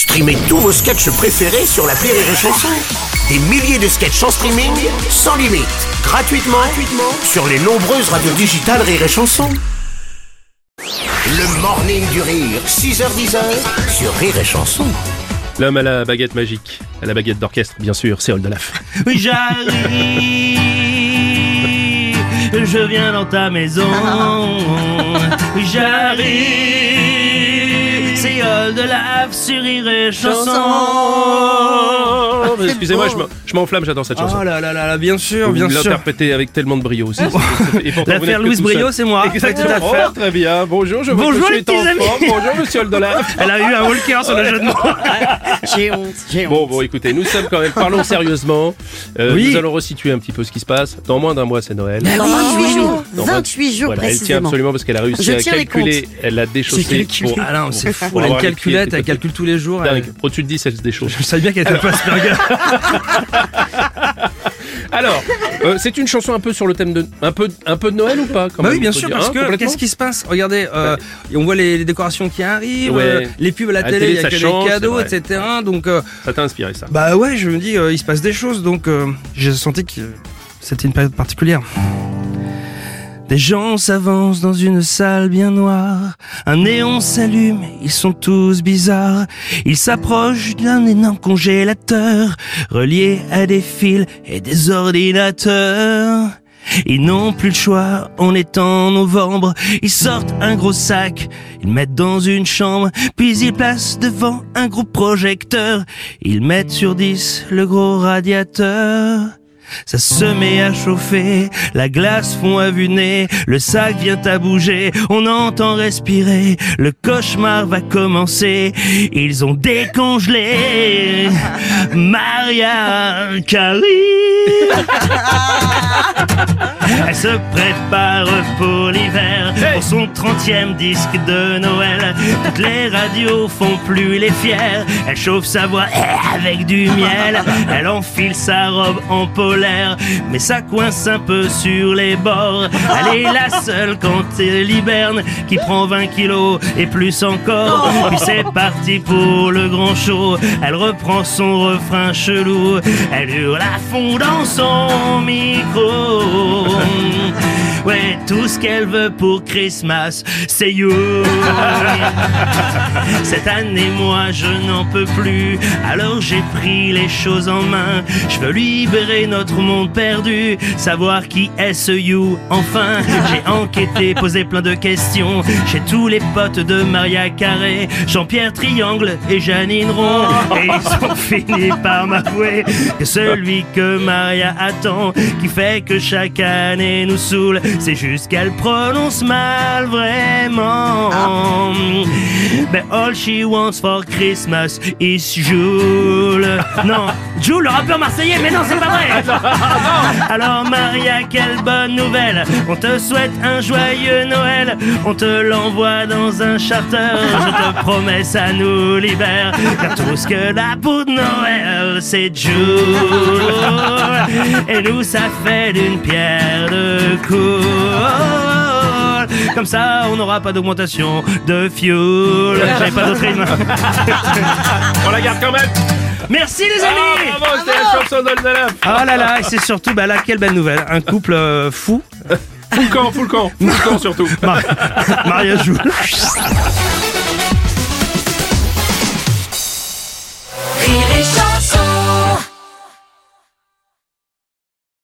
Streamez tous vos sketchs préférés sur la Rire et Chanson. Des milliers de sketchs en streaming, sans limite, gratuitement, gratuitement sur les nombreuses radios digitales Rire et Chanson. Le morning du rire, 6h10 sur Rire et Chanson. L'homme à la baguette magique, à la baguette d'orchestre, bien sûr, c'est Oldelaf. Oui, j'arrive, je viens dans ta maison. Oui, c'est Old Lave sur Chanson. Excusez-moi, je m'en- je m'enflamme, j'adore cette chanson. Oh là là là là, bien sûr, Vous bien sûr. l'interprétez avec tellement de brio aussi. vous L'affaire Louise Brio, c'est moi. Exactement. Oh, très bien. Bonjour, je Bonjour, les petits amis. Bonjour, monsieur Oldelaf. Elle a eu un walker sur le jeu de mots. J'ai honte, j'ai honte. Bon, bon, écoutez, nous sommes quand même, parlons sérieusement. Euh, Oui. Nous allons resituer un petit peu ce qui se passe. Dans moins d'un mois, c'est Noël. Dans 28 jours, Dans 28 jours Voilà, elle tient absolument parce qu'elle a réussi à calculer. Elle a déchaussé. Pour- Ah non, c'est fou. Elle calculette, elle calcule tous les jours. Au-dessus de 10, elle se déchausse. Je savais bien qu'elle était pas Asperger. Alors, euh, c'est une chanson un peu sur le thème de un peu un peu de Noël ou pas quand Bah même, oui, bien sûr, dire, parce hein, que qu'est-ce qui se passe? Regardez, euh, on voit les, les décorations qui arrivent, Ouais. euh, les pubs à la À télé, il y a ça que change, des cadeaux, etc. Donc, Ça t'a inspiré ça bah ouais, je me dis, il se passe des choses, donc j'ai senti que c'était une période particulière. Des gens s'avancent dans une salle bien noire. Un néon s'allume, ils sont tous bizarres. Ils s'approchent d'un énorme congélateur, relié à des fils et des ordinateurs. Ils n'ont plus le choix, on est en novembre. Ils sortent un gros sac, ils mettent dans une chambre, puis ils placent devant un gros projecteur. Ils mettent sur 10 le gros radiateur. Ça se met à chauffer, la glace fond à vue nez, le sac vient à bouger, on entend respirer, le cauchemar va commencer, ils ont décongelé Maria Carey. Elle se prépare pour l'hiver, pour son 30e disque de Noël. Toutes les radios font plus les fiers. Elle chauffe sa voix avec du miel. Elle enfile sa robe en polaire, mais ça coince un peu sur les bords. Elle est la seule quand elle hiberne qui prend 20 kilos et plus encore. Puis c'est parti pour le grand show. Elle reprend son refrain chelou. Elle hurle à fond dans son micro. Ouais, tout ce qu'elle veut pour Christmas, c'est you. Cette année, moi, je n'en peux plus. Alors j'ai pris les choses en main. Je veux libérer notre monde perdu. Savoir qui est ce you, enfin. J'ai enquêté, posé plein de questions. Chez tous les potes de Maria Carré, Jean-Pierre Triangle et Janine Rond. Et ils ont fini par m'avouer que celui que Maria attend, qui fait que chaque année nous saoule, c'est juste qu'elle prononce mal vraiment. Ben all she wants for Christmas is Jules. Non, Jules, le rappeur marseillais, mais non, c'est pas vrai. Alors Maria, quelle bonne nouvelle. On te souhaite un joyeux Noël. On te l'envoie dans un charter. Je te promets, ça nous libère. Car tout ce que là pour Noël, c'est Jules. Et nous, ça fait d'une pierre de coups. Comme ça, on n'aura pas d'augmentation de fuel. J'avais pas d'autre rythme. On la garde quand même Merci les Ah, amis bravo, c'était la chanson Oh là là, et c'est surtout, bah là, quelle belle nouvelle. Un couple euh, fou. Full camp, full camp Full camp surtout Mar- Maria joue.